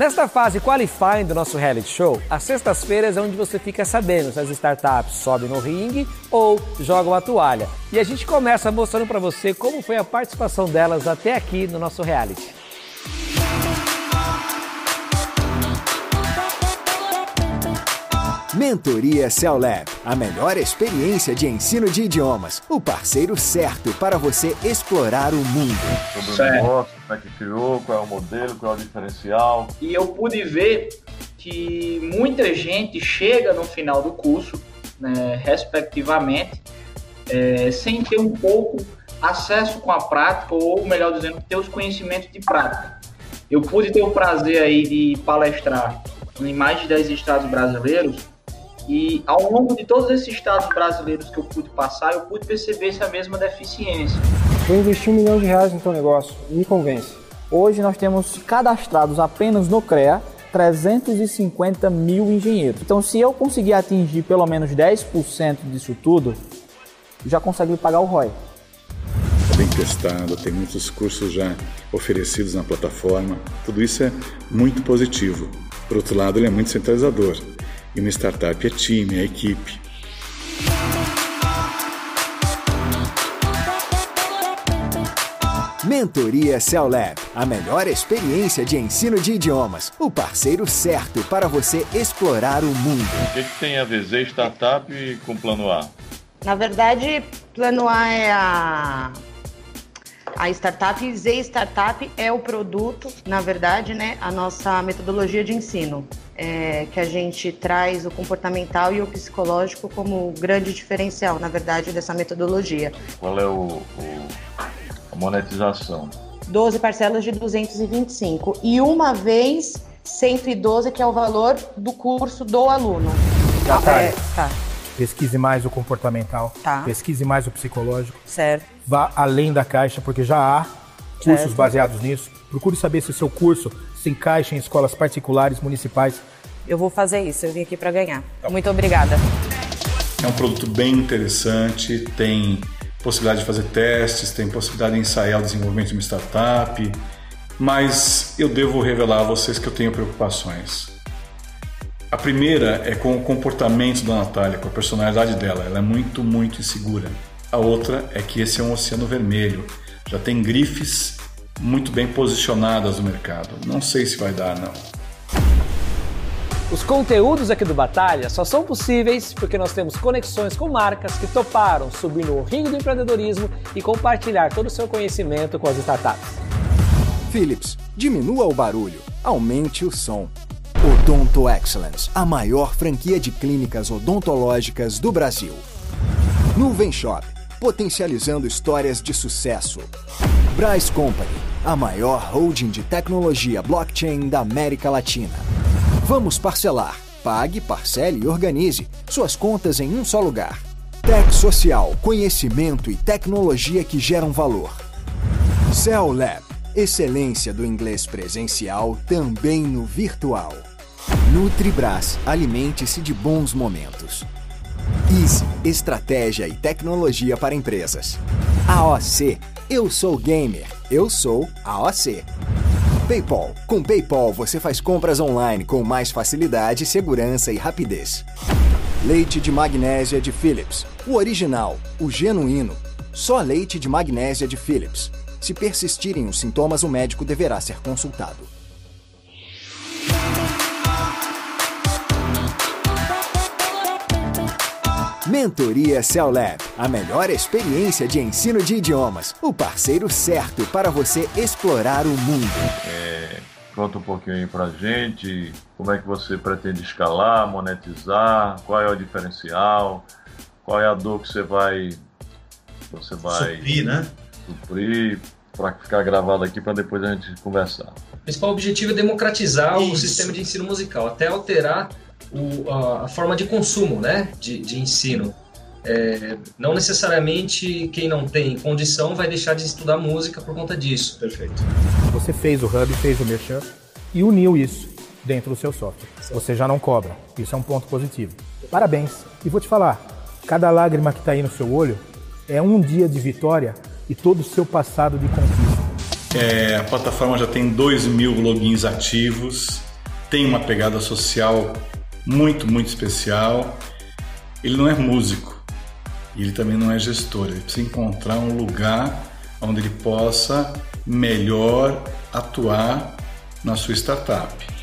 Nesta fase qualifying do nosso reality show, as sextas-feiras é onde você fica sabendo se as startups sobem no ringue ou jogam a toalha. E a gente começa mostrando para você como foi a participação delas até aqui no nosso reality. Mentoria CELAB, a melhor experiência de ensino de idiomas, o parceiro certo para você explorar o mundo. Sobre o negócio, como é que criou, qual é o modelo, qual é o diferencial. E eu pude ver que muita gente chega no final do curso, né, respectivamente, é, sem ter um pouco acesso com a prática, ou melhor dizendo, ter os conhecimentos de prática. Eu pude ter o prazer aí de palestrar em mais de 10 estados brasileiros e ao longo de todos esses estados brasileiros que eu pude passar, eu pude perceber essa mesma deficiência. Vou investir um milhão de reais no teu negócio, me convence. Hoje nós temos cadastrados apenas no CREA 350 mil engenheiros. Então, se eu conseguir atingir pelo menos 10% disso tudo, já consegue pagar o ROI. Está bem testado, tem muitos cursos já oferecidos na plataforma. Tudo isso é muito positivo. Por outro lado, ele é muito centralizador. E uma startup é time, é equipe. Mentoria CELAB, a melhor experiência de ensino de idiomas, o parceiro certo para você explorar o mundo. O que, que tem a ver Z Startup com Plano A? Na verdade, Plano A é a a startup Z Startup é o produto, na verdade, né, a nossa metodologia de ensino é, que a gente traz o comportamental e o psicológico como grande diferencial, na verdade, dessa metodologia. Qual é o, o a monetização? 12 parcelas de 225 e uma vez 112, que é o valor do curso do aluno. Já tá. É, tá. Pesquise mais o comportamental, tá. pesquise mais o psicológico. Certo. Vá além da caixa, porque já há cursos certo. baseados nisso. Procure saber se o seu curso se encaixa em escolas particulares, municipais. Eu vou fazer isso, eu vim aqui para ganhar. Tá. Muito obrigada. É um produto bem interessante, tem possibilidade de fazer testes, tem possibilidade de ensaiar o desenvolvimento de uma startup, mas eu devo revelar a vocês que eu tenho preocupações. A primeira é com o comportamento da Natália, com a personalidade dela. Ela é muito, muito insegura. A outra é que esse é um oceano vermelho. Já tem grifes muito bem posicionadas no mercado. Não sei se vai dar, não. Os conteúdos aqui do Batalha só são possíveis porque nós temos conexões com marcas que toparam subir no ringue do empreendedorismo e compartilhar todo o seu conhecimento com as startups. Philips, diminua o barulho, aumente o som. Odonto Excellence, a maior franquia de clínicas odontológicas do Brasil. Nuvem Shop, potencializando histórias de sucesso. Bryce Company, a maior holding de tecnologia blockchain da América Latina. Vamos parcelar. Pague, parcele e organize suas contas em um só lugar. Tech Social, conhecimento e tecnologia que geram valor. Cell Lab, excelência do inglês presencial também no virtual. Nutribras, alimente-se de bons momentos. Easy, estratégia e tecnologia para empresas. AOC, eu sou gamer, eu sou AOC. PayPal. Com PayPal você faz compras online com mais facilidade, segurança e rapidez. Leite de magnésia de Philips. O original, o genuíno. Só leite de magnésia de Philips. Se persistirem os sintomas, o médico deverá ser consultado. Mentoria CELAB, a melhor experiência de ensino de idiomas, o parceiro certo para você explorar o mundo. É, conta um pouquinho aí pra gente, como é que você pretende escalar, monetizar, qual é o diferencial, qual é a dor que você vai você vai suprir, né? Suprir para ficar gravado aqui para depois a gente conversar. O principal objetivo é democratizar Isso. o sistema de ensino musical, até alterar o, a, a, forma de consumo né, de, de ensino. É, não necessariamente quem não tem condição vai deixar de estudar música por conta disso. Perfeito. Você fez o Hub, fez o Merchan e uniu isso dentro do seu software. Você já não cobra. Isso é um ponto positivo. Parabéns. E vou te falar, cada lágrima que está aí no seu olho é um dia de vitória e todo o seu passado de conquista. É, a plataforma já tem 2 mil logins ativos tem uma pegada social muito, muito especial. Ele não é músico, ele também não é gestor, ele precisa encontrar um lugar onde ele possa melhor atuar na sua startup.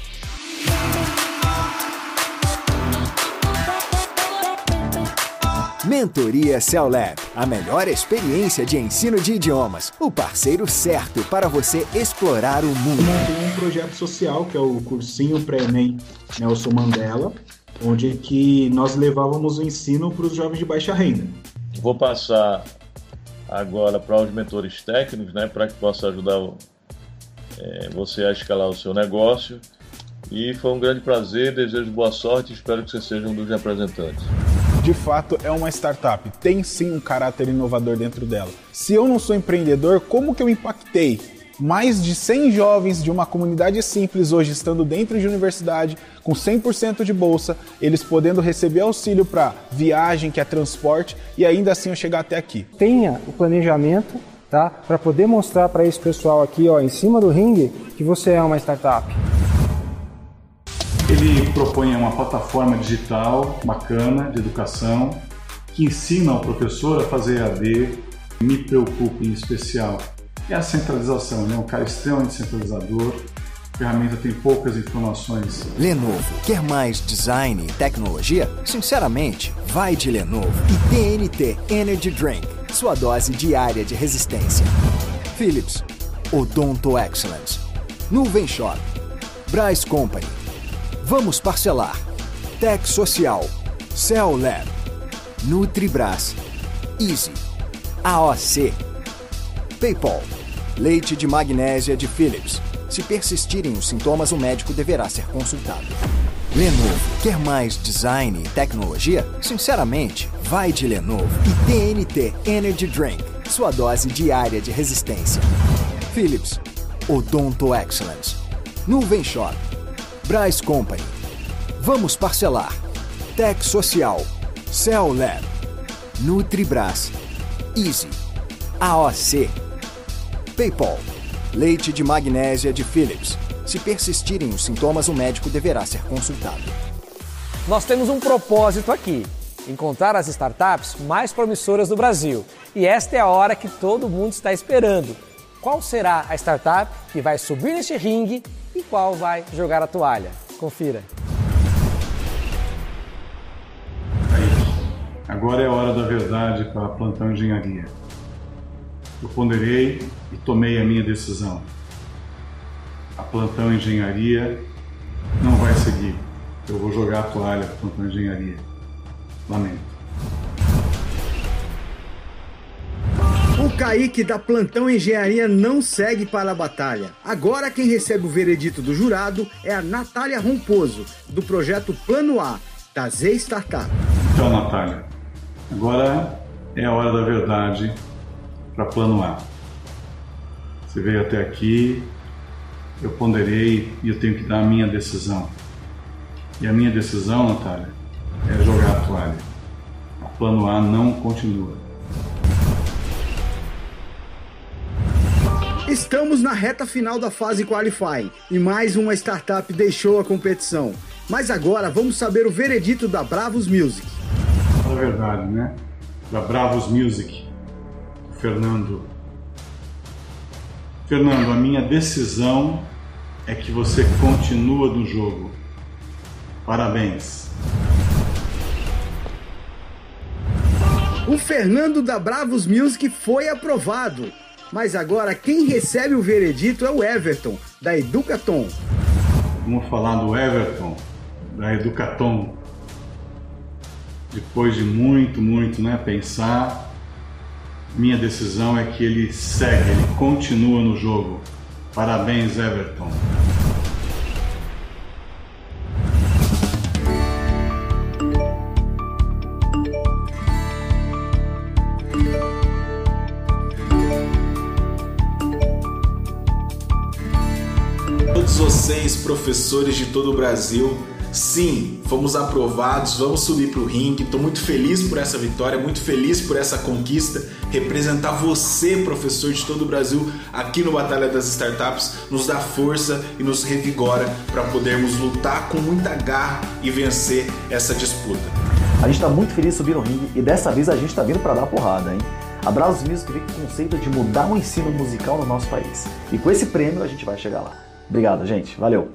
Mentoria CELAB, a melhor experiência de ensino de idiomas, o parceiro certo para você explorar o mundo. Montei um projeto social que é o cursinho pré-ENEM Nelson Mandela, onde que nós levávamos o ensino para os jovens de baixa renda. Vou passar agora para os mentores técnicos, né, para que possa ajudar é, você a escalar o seu negócio. E foi um grande prazer, desejo boa sorte e espero que você seja um dos representantes. De fato, é uma startup, tem sim um caráter inovador dentro dela. Se eu não sou empreendedor, como que eu impactei? Mais de 100 jovens de uma comunidade simples hoje estando dentro de universidade, com 100% de bolsa, eles podendo receber auxílio para viagem, que é transporte, e ainda assim eu chegar até aqui. Tenha o planejamento tá? Para poder mostrar para esse pessoal aqui, ó, em cima do ringue, que você é uma startup. Ele propõe uma plataforma digital bacana de educação que ensina ao professor a fazer AD. Me preocupa em especial é a centralização, né? Um cara extremamente centralizador. A ferramenta tem poucas informações. Lenovo quer mais design e tecnologia? Sinceramente, vai de Lenovo e TNT Energy Drink sua dose diária de resistência. Philips, Odonto Excellence, Nuvem Shop, Bryce Company, Vamos Parcelar, Tech Social, Cell Lab, Nutribras, Easy, AOC, PayPal, Leite de magnésia de Philips. Se persistirem os sintomas, o médico deverá ser consultado. Lenovo, quer mais design e tecnologia? Sinceramente, vai de Lenovo e TNT Energy Drink, sua dose diária de resistência. Philips, Odonto Excellence, Nuvem Shop, Bryce Company, Vamos Parcelar, Tech Social, Cell Lab, Nutribras, Easy, AOC, PayPal, Leite de magnésia de Philips. Se persistirem os sintomas, o médico deverá ser consultado. Nós temos um propósito aqui: encontrar as startups mais promissoras do Brasil. E esta é a hora que todo mundo está esperando. Qual será a startup que vai subir neste ringue e qual vai jogar a toalha? Confira. Agora é a hora da verdade para a Plantão Engenharia. Eu ponderei e tomei a minha decisão a Plantão Engenharia não vai seguir. Eu vou jogar a toalha para Plantão Engenharia. Lamento. Kaique da Plantão Engenharia não segue para a batalha. Agora quem recebe o veredito do jurado é a Natália Romposo, do projeto Plano A, da Z Startup. Então, Natália, agora é a hora da verdade para Plano A. Você veio até aqui, eu ponderei e eu tenho que dar a minha decisão. E a minha decisão, Natália, é jogar a toalha. A plano A não continua. Estamos na reta final da fase Qualify e mais uma startup deixou a competição. Mas agora vamos saber o veredito da Bravos Music. É verdade, né? Da Bravos Music, Fernando Fernando, a minha decisão é que você continua no jogo. Parabéns. O Fernando da Bravos Music foi aprovado. Mas agora quem recebe o veredito é o Everton, da Educatom. Vamos falar do Everton, da Educatom. Depois de muito, muito né, pensar, minha decisão é que ele segue, ele continua no jogo. Parabéns, Everton. Vocês, professores de todo o Brasil, Sim, fomos aprovados, vamos subir para o ringue. Estou muito feliz por essa vitória, muito feliz por essa conquista. Representar você, professor de todo o Brasil, aqui no Batalha das Startups, nos dá força e nos revigora para podermos lutar com muita garra e vencer essa disputa. A gente está muito feliz de subir no ringue e dessa vez a gente está vindo para dar porrada, hein? A Brazos Music vem com o conceito de mudar o ensino musical no nosso país. E com esse prêmio a gente vai chegar lá. Obrigado, gente. Valeu!